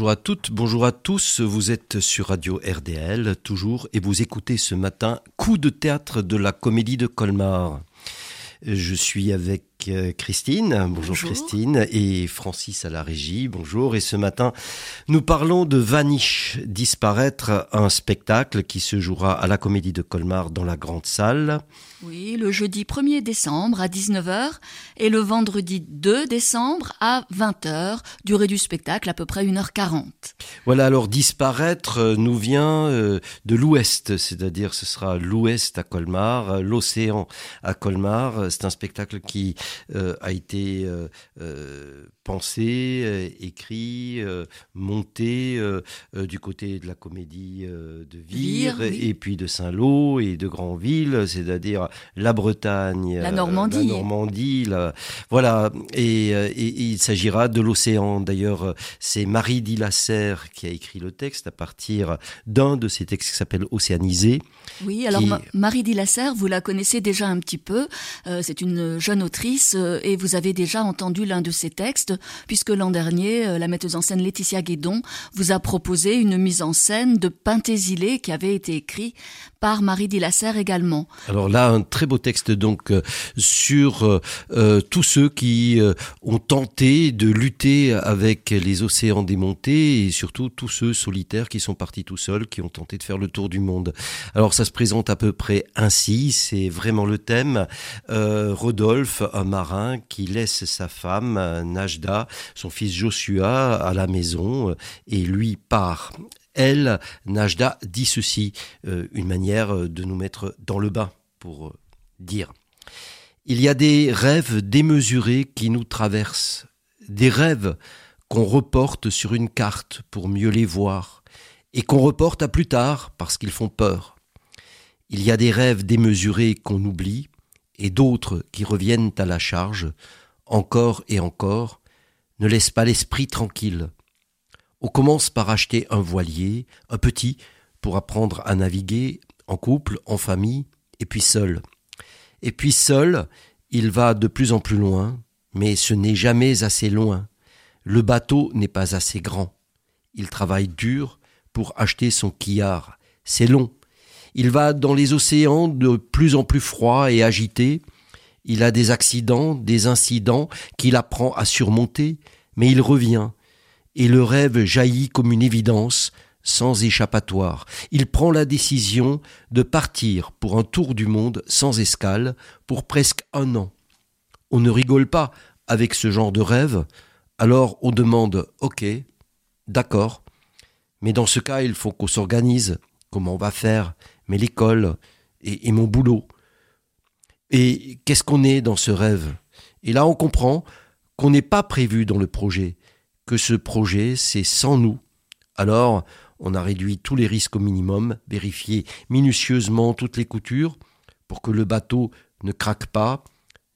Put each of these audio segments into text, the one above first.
Bonjour à toutes, bonjour à tous. Vous êtes sur Radio RDL toujours et vous écoutez ce matin Coup de théâtre de la comédie de Colmar. Je suis avec Christine. Bonjour, Christine. Et Francis à la régie. Bonjour. Et ce matin, nous parlons de Vanish, disparaître, un spectacle qui se jouera à la Comédie de Colmar dans la grande salle. Oui, le jeudi 1er décembre à 19h et le vendredi 2 décembre à 20h. Durée du spectacle à peu près 1h40. Voilà, alors disparaître euh, nous vient euh, de l'ouest, c'est-à-dire ce sera l'ouest à Colmar, l'océan à Colmar. C'est un spectacle qui euh, a été euh, euh, pensé, écrit, monté du côté de la comédie de Vire, et puis de Saint-Lô et de Granville, c'est-à-dire la Bretagne, la Normandie, la Normandie voilà. Et, il s'agira de l'océan. D'ailleurs, c'est Marie Dillasser qui a écrit le texte à partir d'un de ses textes qui s'appelle Océanisé. Oui, alors Marie Dillasser, vous la connaissez déjà un petit peu. c'est une jeune autrice euh, et vous avez déjà entendu l'un de ses textes, puisque l'an dernier, euh, la metteuse en scène Laetitia Guédon vous a proposé une mise en scène de Pintésilé qui avait été écrit par Marie Dillasser également. Alors là, un très beau texte donc euh, sur tous ceux qui ont tenté de lutter avec les océans démontés et surtout tous ceux solitaires qui sont partis tout seuls, qui ont tenté de faire le tour du monde. Alors ça se présente à peu près ainsi, c'est vraiment le thème. Rodolphe, un marin qui laisse sa femme, Najda, son fils Joshua, à la maison et lui part. Elle, Najda, dit ceci, euh, une manière de nous mettre dans le bain, pour euh, dire. Il y a des rêves démesurés qui nous traversent, des rêves qu'on reporte sur une carte pour mieux les voir, et qu'on reporte à plus tard parce qu'ils font peur. Il y a des rêves démesurés qu'on oublie, et d'autres qui reviennent à la charge, encore et encore, ne laissent pas l'esprit tranquille. On commence par acheter un voilier, un petit, pour apprendre à naviguer, en couple, en famille, et puis seul. Et puis seul, il va de plus en plus loin, mais ce n'est jamais assez loin. Le bateau n'est pas assez grand. Il travaille dur pour acheter son quillard. C'est long, il va dans les océans de plus en plus froids et agités. Il a des accidents, des incidents qu'il apprend à surmonter, mais il revient, et le rêve jaillit comme une évidence, sans échappatoire. Il prend la décision de partir pour un tour du monde sans escale pour presque un an. On ne rigole pas avec ce genre de rêve, alors on demande Ok, d'accord, mais dans ce cas il faut qu'on s'organise, comment on va faire, mais l'école et, mon boulot. Et qu'est-ce qu'on est dans ce rêve? Et là, on comprend qu'on n'est pas prévu dans le projet, ce projet, c'est sans nous. Alors, on a réduit tous les risques au minimum, vérifié minutieusement toutes les coutures pour que le bateau ne craque pas,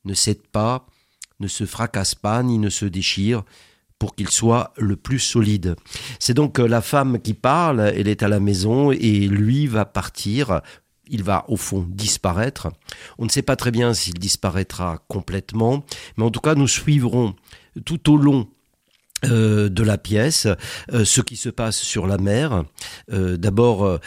ne cède pas, ne se fracasse pas, ni ne se déchire, pour qu'il soit le plus solide. C'est donc euh, la femme qui parle, elle est à la maison et lui va partir. Il va au fond disparaître. On ne sait pas très bien s'il disparaîtra complètement, mais en tout cas nous suivrons tout au long euh, de la pièce, euh, ce qui se passe sur la mer. D'abord,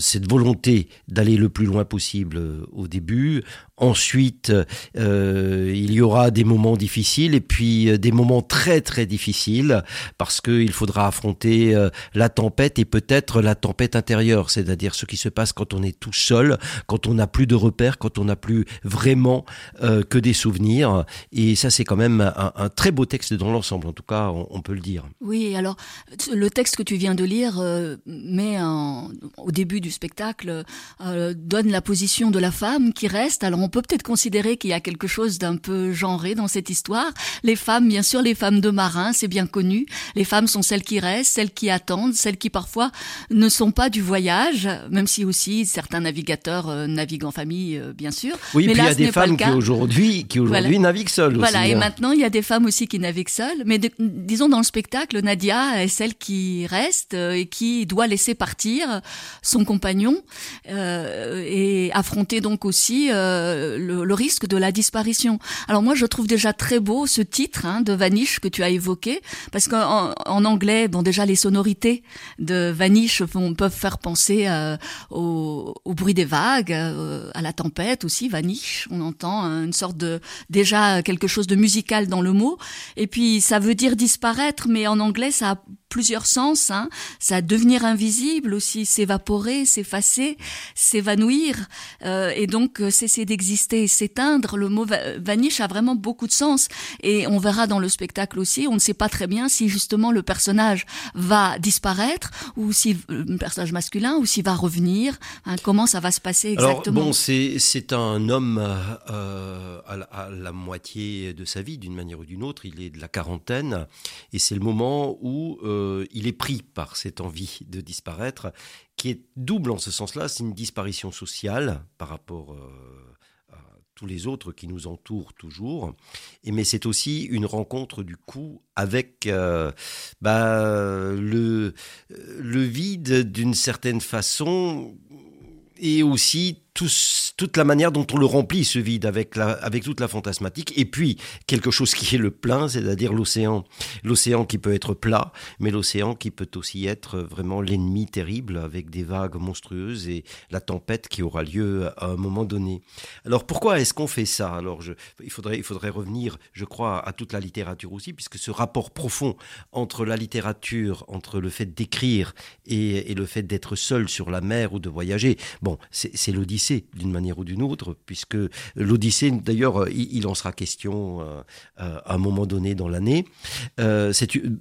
cette volonté d'aller le plus loin possible au début, Ensuite, euh, il y aura des moments difficiles et puis euh, des moments très très difficiles parce qu'il faudra affronter euh, la tempête et peut-être la tempête intérieure, c'est-à-dire ce qui se passe quand on est tout seul, quand on n'a plus de repères, quand on n'a plus vraiment que des souvenirs. Et ça, c'est quand même un, très beau texte dans l'ensemble, en tout cas, on, peut le dire. Oui, alors le texte que tu viens de lire met au début du spectacle donne la position de la femme qui reste. Alors on peut peut-être considérer qu'il y a quelque chose d'un peu genré dans cette histoire. Les femmes, bien sûr, les femmes de marins, c'est bien connu. Les femmes sont celles qui restent, celles qui attendent, celles qui parfois ne sont pas du voyage, même si aussi certains navigateurs euh, naviguent en famille, euh, bien sûr. Oui, mais puis il y a des femmes qui aujourd'hui, qui aujourd'hui naviguent seules. Voilà, et hein. maintenant il y a des femmes aussi qui naviguent seules. Mais disons dans le spectacle, Nadia est celle qui reste et qui doit laisser partir son compagnon et affronter donc aussi le, risque de la disparition. Alors moi, je trouve déjà très beau ce titre hein, de Vanish que tu as évoqué, parce qu'en en anglais, bon déjà les sonorités de Vanish peuvent faire penser au, au, bruit des vagues, à la tempête aussi, Vanish. On entend une sorte de déjà quelque chose de musical dans le mot. Et puis ça veut dire disparaître, mais en anglais ça a plusieurs sens. Hein. Ça devenir invisible aussi, s'évaporer, s'effacer, s'évanouir, euh, et donc euh, cesser d'exister, s'éteindre. Le mot vanish a vraiment beaucoup de sens. Et on verra dans le spectacle aussi, on ne sait pas très bien si justement le personnage va disparaître ou si euh, le personnage masculin ou s'il va revenir. Hein, comment ça va se passer exactement Alors bon, c'est c'est un homme euh, à, la, à la moitié de sa vie d'une manière ou d'une autre. Il est de la quarantaine et c'est le moment où euh, euh, il est pris par cette envie de disparaître, qui est double en ce sens-là. C'est une disparition sociale par rapport euh, à tous les autres qui nous entourent toujours. Et, mais c'est aussi une rencontre du coup avec euh, bah, le, le vide d'une certaine façon et aussi toute la manière dont on le remplit ce vide avec, avec toute la fantasmatique, et puis quelque chose qui est le plein, c'est-à-dire l'océan, l'océan qui peut être plat, mais l'océan qui peut aussi être vraiment l'ennemi terrible avec des vagues monstrueuses et la tempête qui aura lieu à un moment donné. Alors pourquoi est-ce qu'on fait ça? Alors il faudrait, il faudrait revenir, je crois, à toute la littérature aussi, puisque ce rapport profond entre la littérature, entre le fait d'écrire et, et le fait d'être seul sur la mer ou de voyager, bon, c'est l'Odyssée d'une manière ou d'une autre, puisque l'Odyssée, d'ailleurs, il, en sera question euh, euh, à un moment donné dans l'année. Euh,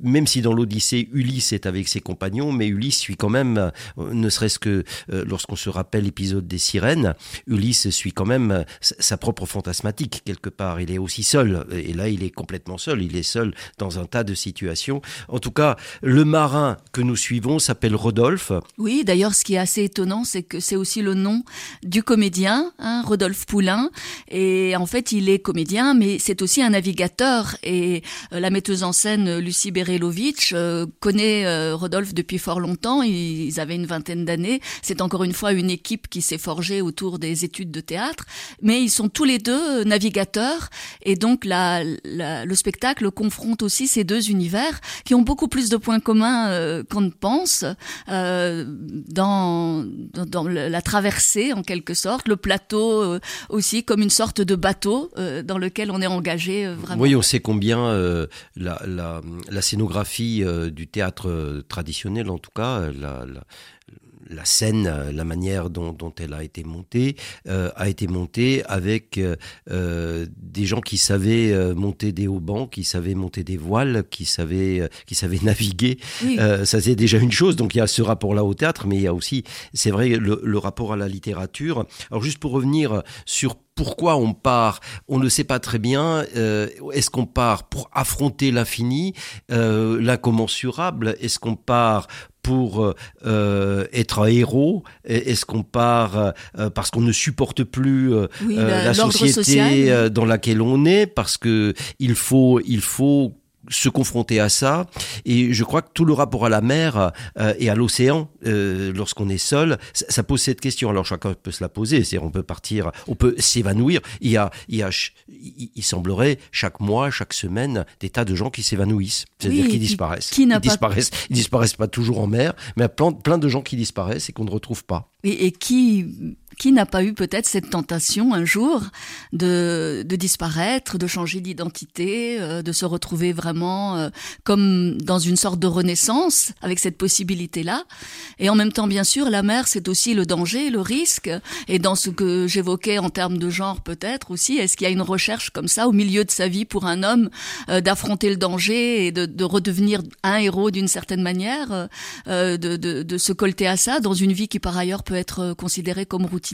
même si dans l'Odyssée, Ulysse est avec ses compagnons, mais Ulysse suit quand même, ne serait-ce que lorsqu'on se rappelle l'épisode des sirènes, Ulysse suit quand même sa propre fantasmatique quelque part. Il est aussi seul, et là, il est complètement seul. Il est seul dans un tas de situations. En tout cas, le marin que nous suivons s'appelle Rodolphe. Oui, d'ailleurs, ce qui est assez étonnant, c'est que c'est aussi le nom du du comédien, hein, Rodolphe Poulain. Et en fait, il est comédien, mais c'est aussi un navigateur. Et euh, la metteuse en scène Lucie Berelovitch euh, connaît euh, Rodolphe depuis fort longtemps. Ils, avaient une vingtaine d'années. C'est encore une fois une équipe qui s'est forgée autour des études de théâtre. Mais ils sont tous les deux navigateurs. Et donc, le spectacle confronte aussi ces deux univers qui ont beaucoup plus de points communs qu'on ne pense dans, dans la traversée en quelque sorte, le plateau euh, aussi comme une sorte de bateau euh, dans lequel on est engagé euh, vraiment. Oui, on sait combien la, la, la, scénographie du théâtre traditionnel, en tout cas, la, la scène, euh, la manière dont, elle a été montée, euh, a été montée avec euh, des gens qui savaient monter des haubans, qui savaient monter des voiles, qui savaient, qui savaient naviguer. ça c'est déjà une chose. Donc il y a ce rapport-là au théâtre, mais il y a aussi, c'est vrai, le, rapport à la littérature. Alors juste pour revenir sur pourquoi on part On ne sait pas très bien. Est-ce qu'on part pour affronter l'infini, l'incommensurable? Est-ce qu'on part pour euh, euh, être un héros Est-ce qu'on part euh, parce qu'on ne supporte plus la, société dans laquelle on est Parce que il faut, il faut se confronter à ça. Et je crois que tout le rapport à la mer euh, et à l'océan, euh, lorsqu'on est seul, ça, pose cette question. Alors chacun peut se la poser. C'est on peut partir, on peut s'évanouir. Il y a, il y a, il, semblerait chaque mois, chaque semaine, des tas de gens qui s'évanouissent, c'est-à-dire qui disparaissent. Qui ils disparaissent, ils disparaissent pas toujours en mer, mais plein, plein de gens qui disparaissent et qu'on ne retrouve pas. Et, et qui qui n'a pas eu peut-être cette tentation un jour de, de disparaître, de changer d'identité, euh, de se retrouver vraiment euh, comme dans une sorte de renaissance avec cette possibilité-là. Et en même temps, bien sûr, la mer, c'est aussi le danger, le risque. Et dans ce que j'évoquais en termes de genre, peut-être aussi, est-ce qu'il y a une recherche comme ça au milieu de sa vie pour un homme euh, d'affronter le danger et de, de, redevenir un héros d'une certaine manière, de, de, de se colter à ça dans une vie qui par ailleurs peut être considérée comme routine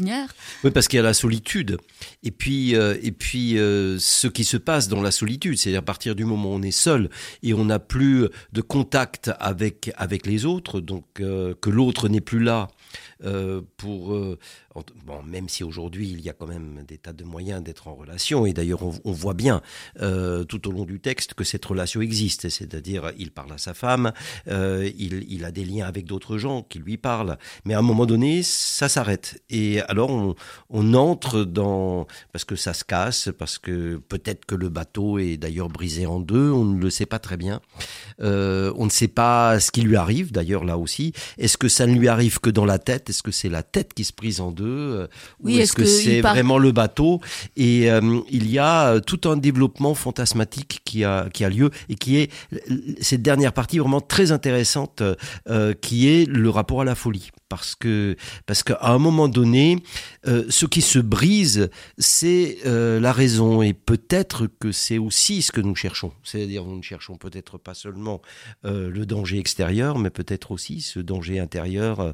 Oui, parce qu'il y a la solitude. Et puis, euh, et puis euh, ce qui se passe dans la solitude, c'est à partir du moment où on est seul et on n'a plus de contact avec, avec les autres, donc euh, que l'autre n'est plus là euh, pour euh, bon, même si aujourd'hui il y a quand même des tas de moyens d'être en relation, et d'ailleurs on, voit bien euh, tout au long du texte que cette relation existe, c'est-à-dire il parle à sa femme, il, a des liens avec d'autres gens qui lui parlent, mais à un moment donné ça s'arrête, et alors on, on, entre dans parce que ça se casse, parce que peut-être que le bateau est d'ailleurs brisé en deux, on ne le sait pas très bien, on ne sait pas ce qui lui arrive d'ailleurs là aussi, est-ce que ça ne lui arrive que dans la tête? Est-ce que c'est la tête qui se brise en deux? Euh, oui, Ou est-ce que, c'est vraiment le bateau? Et euh, il y a euh, tout un développement fantasmatique qui a, qui a lieu et qui est cette dernière partie vraiment très intéressante, qui est le rapport à la folie parce que parce qu'à un moment donné, euh, ce qui se brise, c'est euh, la raison et peut-être que c'est aussi ce que nous cherchons. C'est-à-dire nous ne cherchons peut-être pas seulement euh, le danger extérieur, mais peut-être aussi ce danger intérieur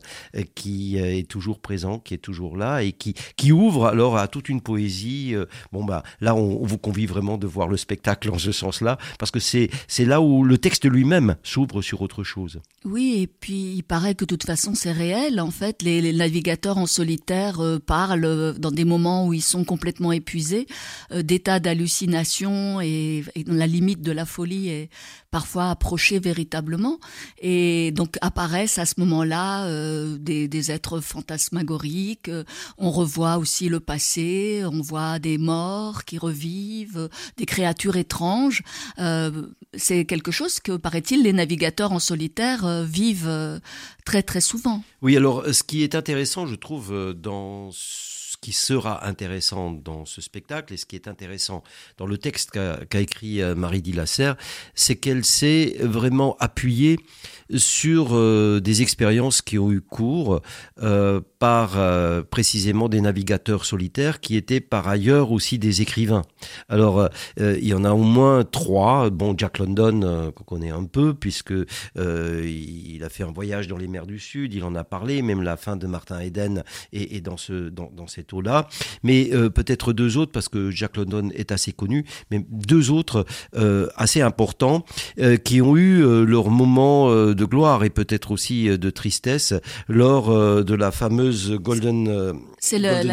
qui est toujours présent, qui est toujours là et qui qui ouvre alors à toute une poésie. bon bah là, on, on vous convie vraiment de voir le spectacle en ce sens-là, parce que c'est c'est là où le texte lui-même s'ouvre sur autre chose. Oui, et puis il paraît que de toute façon c'est réel en fait, les, navigateurs en solitaire euh, parlent euh, dans des moments où ils sont complètement épuisés, euh, d'états d'hallucination et, la limite de la folie est parfois approchée véritablement. Et donc apparaissent à ce moment-là des, des, êtres fantasmagoriques. On revoit aussi le passé, on voit des morts qui revivent, des créatures étranges. C'est quelque chose que, paraît-il, les navigateurs en solitaire vivent très très souvent. Oui, alors ce qui est intéressant, je trouve, euh, dans qui sera intéressant dans ce spectacle et ce qui est intéressant dans le texte qu'a écrit euh, Marie Dillasser, c'est qu'elle s'est vraiment appuyée sur euh, des expériences qui ont eu cours euh, par précisément des navigateurs solitaires qui étaient par ailleurs aussi des écrivains. Alors il y en a au moins trois. Bon, Jack London qu'on connaît un peu puisque il a fait un voyage dans les mers du Sud, il en a parlé, même la fin de Martin Eden est, dans ce dans cette eau-là. Mais peut-être deux autres parce que Jack London est assez connu, mais deux autres assez importants qui ont eu leur moment de gloire et peut-être aussi euh, de tristesse lors euh, de la fameuse Golden, euh,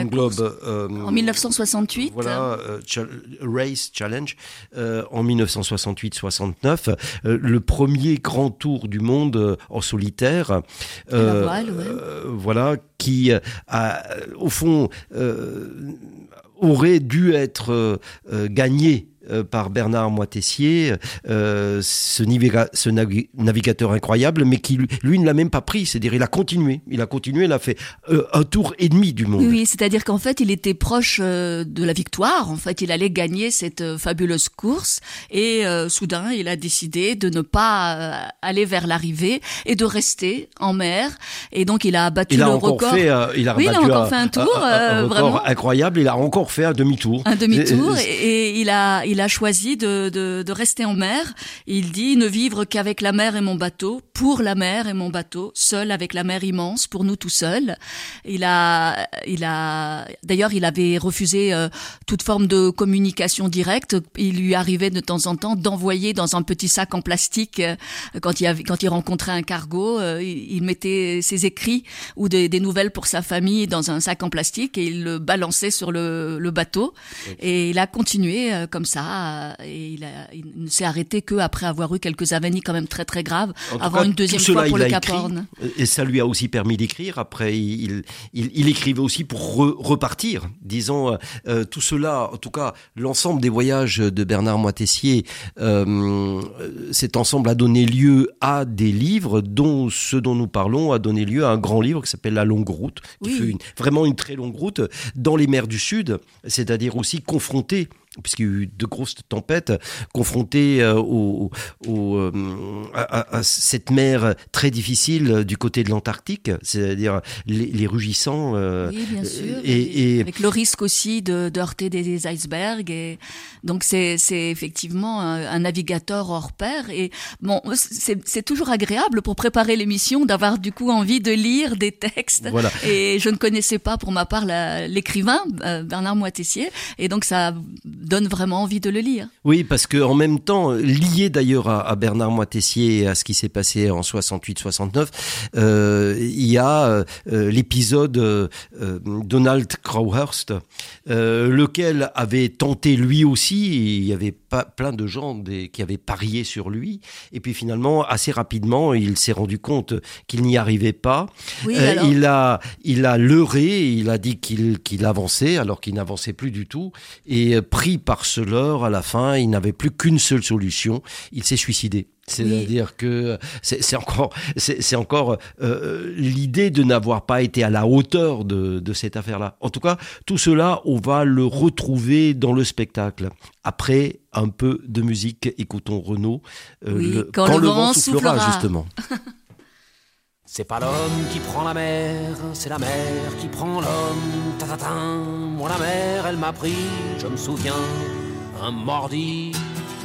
Globe en 1968. Voilà, Race Challenge en 1968-69, le premier grand tour du monde en solitaire. Voilà, qui a, au fond aurait dû être gagné euh, par Bernard Moitessier, euh, ce, ce navigateur incroyable, mais qui lui ne l'a même pas pris. C'est-à-dire, il a continué, il a continué, il a fait euh, un tour et demi du monde. Oui, c'est-à-dire qu'en fait, il était proche de la victoire. En fait, il allait gagner cette fabuleuse course, et soudain, il a décidé de ne pas aller vers l'arrivée et de rester en mer. Et donc, il a battu il a le encore record. Fait, il a oui, il a encore fait un tour, vraiment incroyable. Il a encore fait un demi-tour. Un demi-tour, et, il a, il a choisi de, de, de, rester en mer. Il dit ne vivre qu'avec la mer et mon bateau, pour la mer et mon bateau, seul avec la mer immense, pour nous tout seuls. Il a, il a, d'ailleurs, il avait refusé euh, toute forme de communication directe. Il lui arrivait de temps en temps d'envoyer dans un petit sac en plastique euh, quand il avait, quand il rencontrait un cargo, euh, il, mettait ses écrits ou des, des, nouvelles pour sa famille dans un sac en plastique et il le balançait sur le, le bateau. Et il a continué comme ça et il, ne s'est arrêté qu'après avoir eu quelques avanies quand même très très graves, avant une deuxième fois pour le Cap Horn. Et ça lui a aussi permis d'écrire. Après, il, il, écrivait aussi pour repartir. Disons, euh, euh, tout cela, en tout cas, l'ensemble des voyages de Bernard Moitessier, euh, cet ensemble a donné lieu à des livres, dont ce dont nous parlons a donné lieu à un grand livre qui s'appelle La Longue Route, qui fait une, vraiment une très longue route dans les mers du Sud, c'est-à-dire aussi confronté puisqu'il y a eu de grosses tempêtes, confronté au, à, cette mer très difficile du côté de l'Antarctique, c'est-à-dire les, rugissants. oui, bien sûr. Et, avec le risque aussi de, heurter des, icebergs. Et donc c'est effectivement un, navigateur hors pair. Et bon, c'est toujours agréable pour préparer l'émission d'avoir du coup envie de lire des textes. Voilà. Et je ne connaissais pas pour ma part l'écrivain Bernard Moitessier, et donc ça donne vraiment envie de le lire. Oui, parce que en même temps, lié d'ailleurs à, Bernard Moitessier et à ce qui s'est passé en 68-69, euh, il y a euh, l'épisode euh, Donald Crowhurst, lequel avait tenté lui aussi, il avait pas, plein de gens des, qui avaient parié sur lui, et puis finalement, assez rapidement, il s'est rendu compte qu'il n'y arrivait pas. il, a, il a leurré, il a dit qu'il qu'il avançait alors qu'il n'avançait plus du tout, et pris par ce leurre, à la fin, il n'avait plus qu'une seule solution, il s'est suicidé. C'est-à-dire que c'est encore, c'est encore euh, l'idée de n'avoir pas été à la hauteur de, de cette affaire-là. En tout cas, tout cela, on va le retrouver dans le spectacle. Après un peu de musique, écoutons Renaud. Euh, quand, le, vent, soufflera, justement. C'est pas l'homme qui prend la mer, c'est la mer qui prend l'homme. Ta, ta, ta. Moi la mer, elle m'a pris, je me souviens, un mordi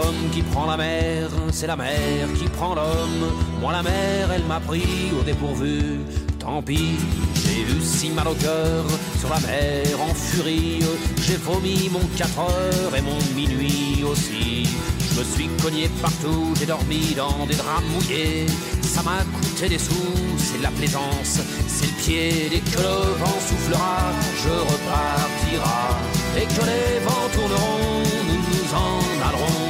L'homme qui prend la mer, c'est la mer qui prend l'homme. Moi la mer, elle m'a pris au dépourvu. Tant pis, j'ai eu si mal au cœur sur la mer en furie. J'ai vomi mon 4 heures et mon minuit aussi. Je me suis cogné partout, j'ai dormi dans des draps mouillés. Ça m'a coûté des sous, c'est de la plaisance, c'est le pied. Dès que le vent soufflera, je repartira. Et que les vents tourneront, nous nous en allerons.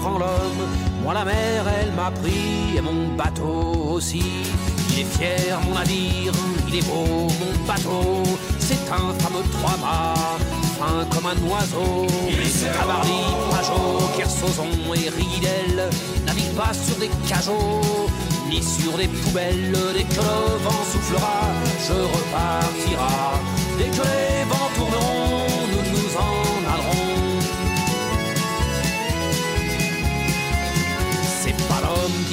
Prend l'homme. Moi, la mer, elle m'a pris et mon bateau aussi. Il est fier, mon navire, il est beau, mon bateau. C'est un fameux trois-mâts, fin comme un oiseau. Cabarly, Pajot, Kersozon et Ridel navigue pas sur des cajots ni sur des poubelles. Dès que le vent soufflera, je repartira. Dès que les vents tourneront,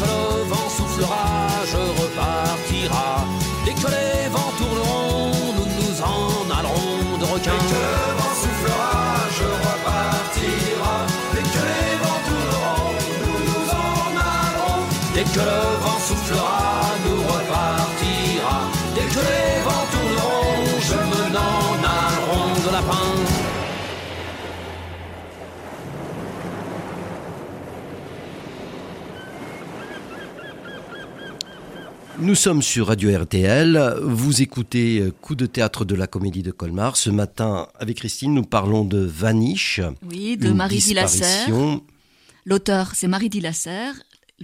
le vent soufflera, je repartira. Dès que les vents tourneront, nous nous en allerons de requins. Dès que le vent soufflera, je repartira. Dès que les vents tourneront, nous nous en allerons. Dès que le vent soufflera, Nous sommes sur Radio RTL. Vous écoutez euh, Coup de théâtre de la Comédie de Colmar. Ce matin, avec Christine, nous parlons de Vanish. Oui, de Marie Dillasser. L'auteur, c'est Marie Dillasser,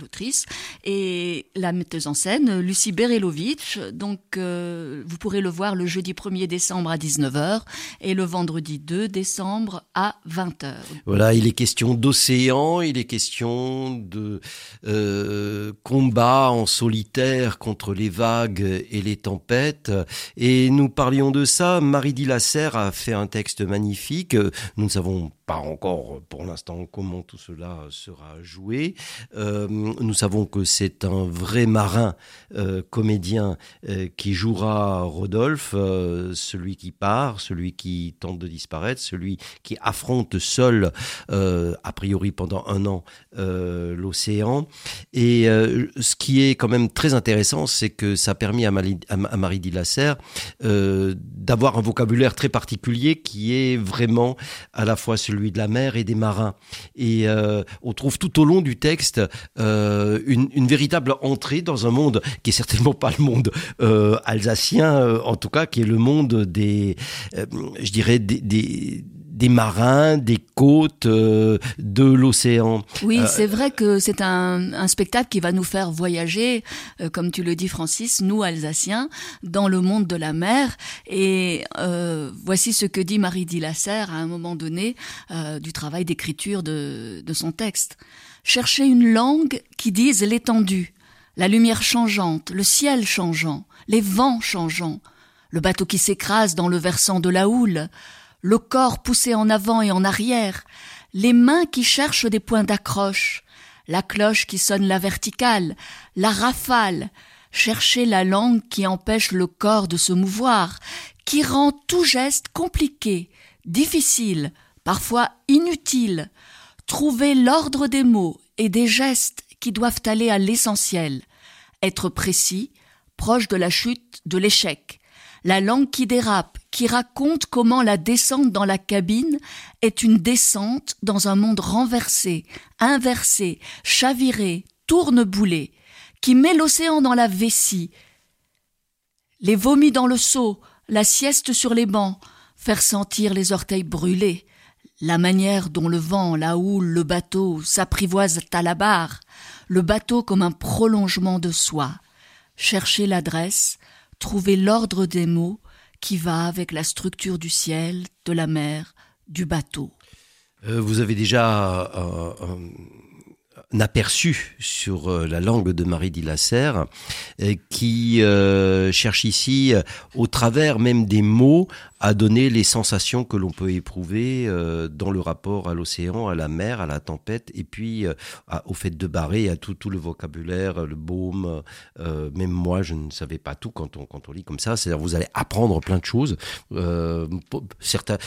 l'autrice, et la metteuse en scène, Lucie Berelovitch. Donc, euh, vous pourrez le voir le jeudi 1er décembre à 19h et le vendredi 2 décembre à 20h. Voilà, il est question d'océan, il est question de euh, combat en solitaire contre les vagues et les tempêtes. Et nous parlions de ça. Marie Dillasser a fait un texte magnifique. Nous ne savons pas encore pour l'instant comment tout cela sera joué. Euh, nous savons que c'est un vrai marin euh, comédien euh, qui jouera Rodolphe, euh, celui qui part, celui qui tente de disparaître, celui qui affronte seul, a priori pendant un an, l'océan. Et ce qui est quand même très intéressant, c'est que ça a permis à, Mali- à à Marie Dillasser euh, d'avoir un vocabulaire très particulier qui est vraiment à la fois celui de la mer et des marins. Et on trouve tout au long du texte une, une véritable entrée dans un monde qui est certainement pas le monde euh, alsacien, euh, en tout cas, qui est le monde des, euh, je dirais, des, des, des marins, des côtes, euh, de l'océan. Oui, Euh, c'est vrai que c'est un, un spectacle qui va nous faire voyager, euh, comme tu le dis Francis, nous Alsaciens, dans le monde de la mer. Et euh, voici ce que dit Marie Dillasser à un moment donné euh, du travail d'écriture de, de son texte. Chercher une langue qui dise l'étendue, la lumière changeante, le ciel changeant, les vents changeants, le bateau qui s'écrase dans le versant de la houle, le corps poussé en avant et en arrière, les mains qui cherchent des points d'accroche, la cloche qui sonne la verticale, la rafale, chercher la langue qui empêche le corps de se mouvoir, qui rend tout geste compliqué, difficile, parfois inutile, trouver l'ordre des mots et des gestes qui doivent aller à l'essentiel, être précis, proche de la chute, de l'échec, la langue qui dérape, qui raconte comment la descente dans la cabine est une descente dans un monde renversé, inversé, chaviré, tourneboulé, qui met l'océan dans la vessie, les vomis dans le seau, la sieste sur les bancs, faire sentir les orteils brûlés, la manière dont le vent, la houle, le bateau s'apprivoisent à la barre, le bateau comme un prolongement de soi, chercher l'adresse, trouver l'ordre des mots qui va avec la structure du ciel, de la mer, du bateau. Euh, vous avez déjà euh, un aperçu sur euh, la langue de Marie Dillasser euh, qui euh, cherche ici, au travers même des mots, à donner les sensations que l'on peut éprouver dans le rapport à l'océan, à la mer, à la tempête, et puis au fait de barrer, à tout, tout le vocabulaire, le baume. même moi, je ne savais pas tout quand on, quand on lit comme ça. C'est-à-dire, vous allez apprendre plein de choses.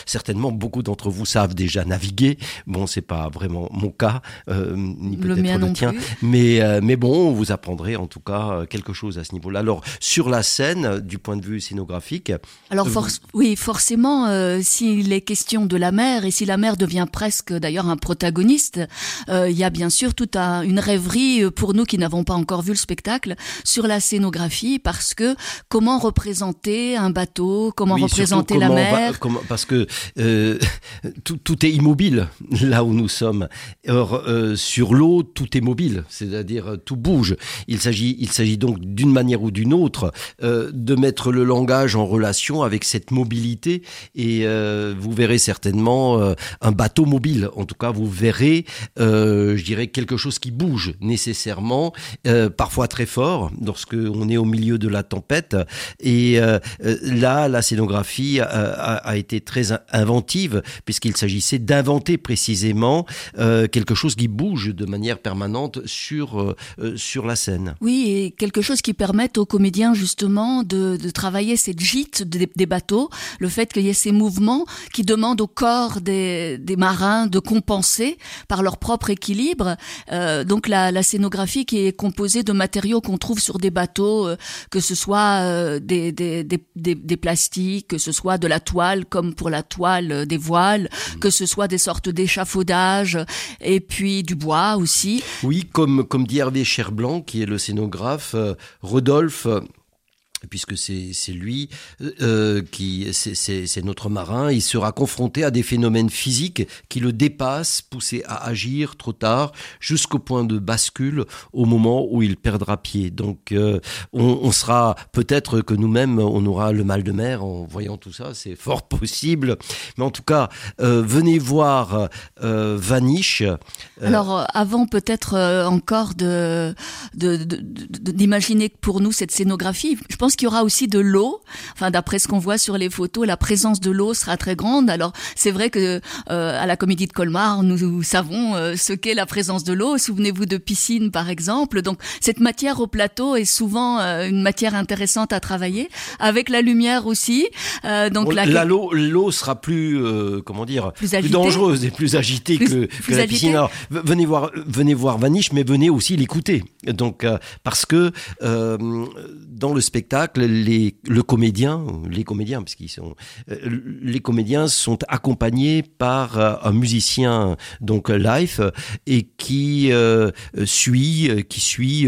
Certainement, beaucoup d'entre vous savent déjà naviguer. Bon, c'est pas vraiment mon cas, ni Le peut-être mien le non tien. plus. Mais, euh, mais bon, vous apprendrez en tout cas euh, quelque chose à ce niveau-là. Alors, sur la scène, euh, du point de vue scénographique, Alors Euh, oui, forcément, euh, s'il est question de la mer et si la mer devient presque d'ailleurs un protagoniste, euh, il y a bien sûr toute un- une rêverie pour nous qui n'avons pas encore vu le spectacle sur la scénographie parce que comment représenter un bateau, comment Oui, représenter la va- mer. comment- parce que tout, tout est immobile là où nous sommes. Or, sur l'eau, tout est mobile, c'est-à-dire euh, tout bouge. Il s'agit, il s'agit donc d'une manière ou d'une autre euh, de mettre le langage en relation avec cette mobilité. Et euh, vous verrez certainement un bateau mobile. En tout cas, vous verrez, je dirais, quelque chose qui bouge nécessairement, parfois très fort, lorsque on est au milieu de la tempête. Et là, la scénographie a, été très in- inventive, puisqu'il s'agissait d'inventer précisément quelque chose qui bouge de manière manière permanente sur, euh, euh, sur la scène. Oui, et quelque chose qui permette aux comédiens justement de, de travailler cette gîte des, des bateaux, le fait qu'il y ait ces mouvements qui demandent au corps des, des marins de compenser par leur propre équilibre. Euh, donc la, la scénographie qui est composée de matériaux qu'on trouve sur des bateaux, euh, que ce soit euh, des, des, des, des, plastiques, que ce soit de la toile comme pour la toile des voiles, que ce soit des sortes d'échafaudages et puis du bois aussi. Oui, comme, dit Hervé Cherblanc, qui est le scénographe, euh, Rodolphe, puisque c'est lui euh, qui c'est- notre marin, il sera confronté à des phénomènes physiques qui le dépassent, poussé à agir trop tard, jusqu'au point de bascule au moment où il perdra pied. Donc euh, on, sera peut-être que nous-mêmes on aura le mal de mer en voyant tout ça, c'est fort possible. Mais en tout cas, euh, venez voir Vanish. Alors avant peut-être encore de de- de- de- d'imaginer pour nous cette scénographie, je pense qu'il y aura aussi de l'eau. Enfin d'après ce qu'on voit sur les photos, la présence de l'eau sera très grande. Alors c'est vrai que euh, à la Comédie de Colmar, nous, nous savons euh, ce qu'est la présence de l'eau. Souvenez-vous de piscine par exemple. Donc cette matière au plateau est souvent euh, une matière intéressante à travailler avec la lumière aussi. Donc Bon, la- l'eau, l'eau sera plus, comment dire, Plus dangereuse et plus agitée Plus- que, plus que la piscine. Alors, venez voir, venez voir Vanish, mais venez aussi l'écouter. Donc, parce que dans le spectacle, les, le comédien, les comédiens, parce qu'ils sont, euh, les comédiens sont accompagnés par euh, un musicien donc live et qui euh, suit, qui suit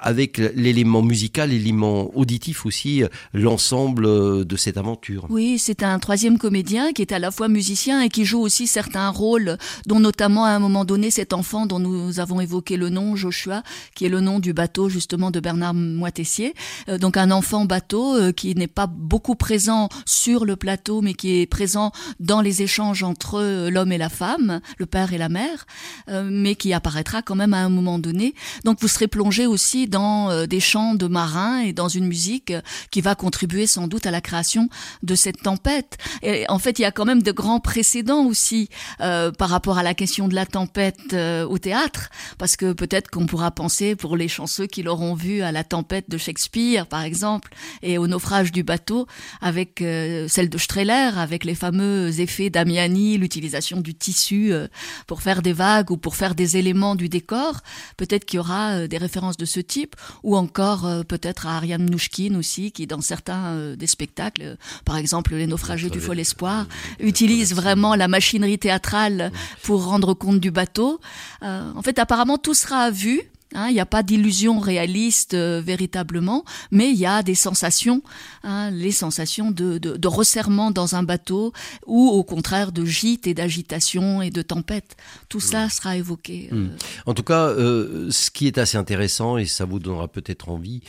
avec l'élément musical, l'élément auditif aussi, l'ensemble de cette aventure. Oui, c'est un troisième comédien qui est à la fois musicien et qui joue aussi certains rôles, dont notamment à un moment donné cet enfant dont nous avons évoqué le nom, Joshua, qui est le nom du bateau justement de Bernard Moitessier. Euh, un enfant bateau euh, qui n'est pas beaucoup présent sur le plateau, mais qui est présent dans les échanges entre euh, l'homme et la femme, le père et la mère, euh, mais qui apparaîtra quand même à un moment donné. Donc vous serez plongé aussi dans des chants de marins et dans une musique qui va contribuer sans doute à la création de cette tempête. Et en fait, il y a quand même de grands précédents aussi par rapport à la question de la tempête au théâtre, parce que peut-être qu'on pourra penser pour les chanceux qui l'auront vu à la tempête de Shakespeare, par exemple, et au naufrage du bateau, avec euh, celle de Strehler, avec les fameux effets d'Amiani, l'utilisation du tissu euh, pour faire des vagues ou pour faire des éléments du décor. Peut-être qu'il y aura euh, des références de ce type, ou encore peut-être à Ariane Mnouchkine aussi, qui dans certains des spectacles, par exemple Les naufragés du fol espoir, utilise vraiment la machinerie théâtrale pour rendre compte du bateau. En fait, apparemment, tout sera à vue. Hein, Il n'y a pas d'illusion réaliste euh, véritablement, mais il y a des sensations, hein, les sensations de, de, de resserrement dans un bateau ou au contraire de gîte et d'agitation et de tempête. Tout ça sera évoqué. euh, En tout cas, euh, ce qui est assez intéressant, et ça vous donnera peut-être envie,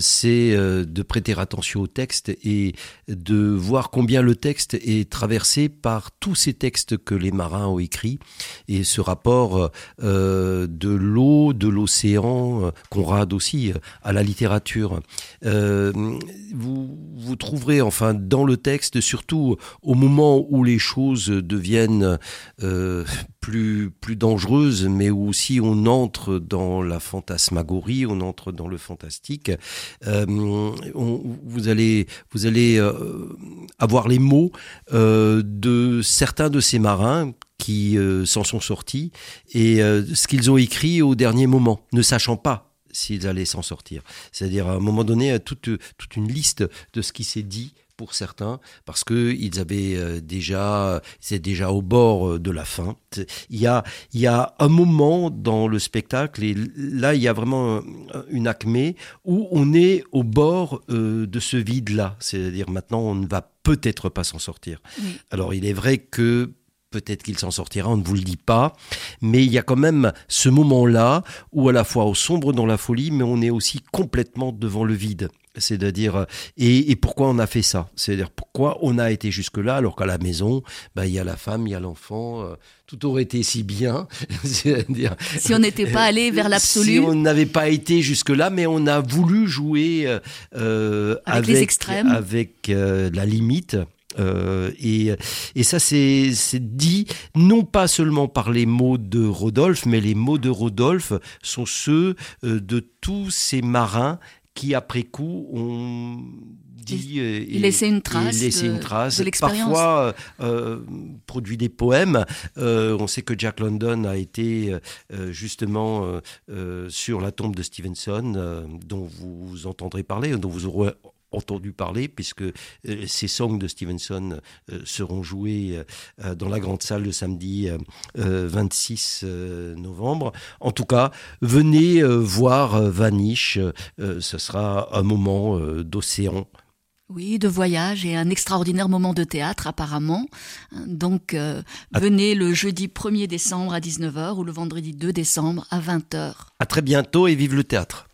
c'est de prêter attention au texte et de voir combien le texte est traversé par tous ces textes que les marins ont écrits et ce rapport de l'eau, de l'océan, euh, Conrad aussi, euh, à la littérature. Euh, vous, vous trouverez enfin dans le texte, surtout au moment où les choses deviennent plus, plus dangereuses, mais où aussi on entre dans la fantasmagorie, on entre dans le fantastique. Vous allez, vous allez avoir les mots de certains de ces marins qui euh, s'en sont sortis et euh, ce qu'ils ont écrit au dernier moment, ne sachant pas s'ils allaient s'en sortir. C'est-à-dire à un moment donné euh, toute, toute une liste de ce qui s'est dit pour certains, parce que ils avaient déjà, c'est déjà au bord de la fin. Il y a, il y a un moment dans le spectacle, et là il y a vraiment un- une acmé où on est au bord de ce vide-là. C'est-à-dire maintenant on ne va peut-être pas s'en sortir. Oui. Alors il est vrai que peut-être qu'il s'en sortira, on ne vous le dit pas, mais il y a quand même ce moment-là où à la fois on sombre dans la folie, mais on est aussi complètement devant le vide. C'est-à-dire, et, et pourquoi on a fait ça? C'est-à-dire, pourquoi on a été jusque-là, alors qu'à la maison, bah, il y a la femme, il y a l'enfant, euh, tout aurait été si bien. C'est-à-dire, Si on n'était pas allé vers l'absolu. Si on n'avait pas été jusque-là, mais on a voulu jouer euh, euh, Avec les extrêmes. avec euh, la limite Euh, et, et ça, c'est dit non pas seulement par les mots de Rodolphe, mais les mots de Rodolphe sont ceux euh, de tous ces marins qui, après coup, ont dit euh, et, laissé une trace, laissé une trace. de. Parfois euh, produit des poèmes. Euh, on sait que Jack London a été euh, justement euh, sur la tombe de Stevenson, dont vous entendrez parler, dont vous aurez entendu parler, puisque euh, ces songs de Stevenson euh, seront joués euh, dans la grande salle le samedi 26 novembre. En tout cas, venez voir Vanish, ce sera un moment d'océan. Oui, de voyage et un extraordinaire moment de théâtre apparemment. Donc venez le jeudi 1er décembre à 19h ou le vendredi 2 décembre à 20h. À très bientôt et vive le théâtre.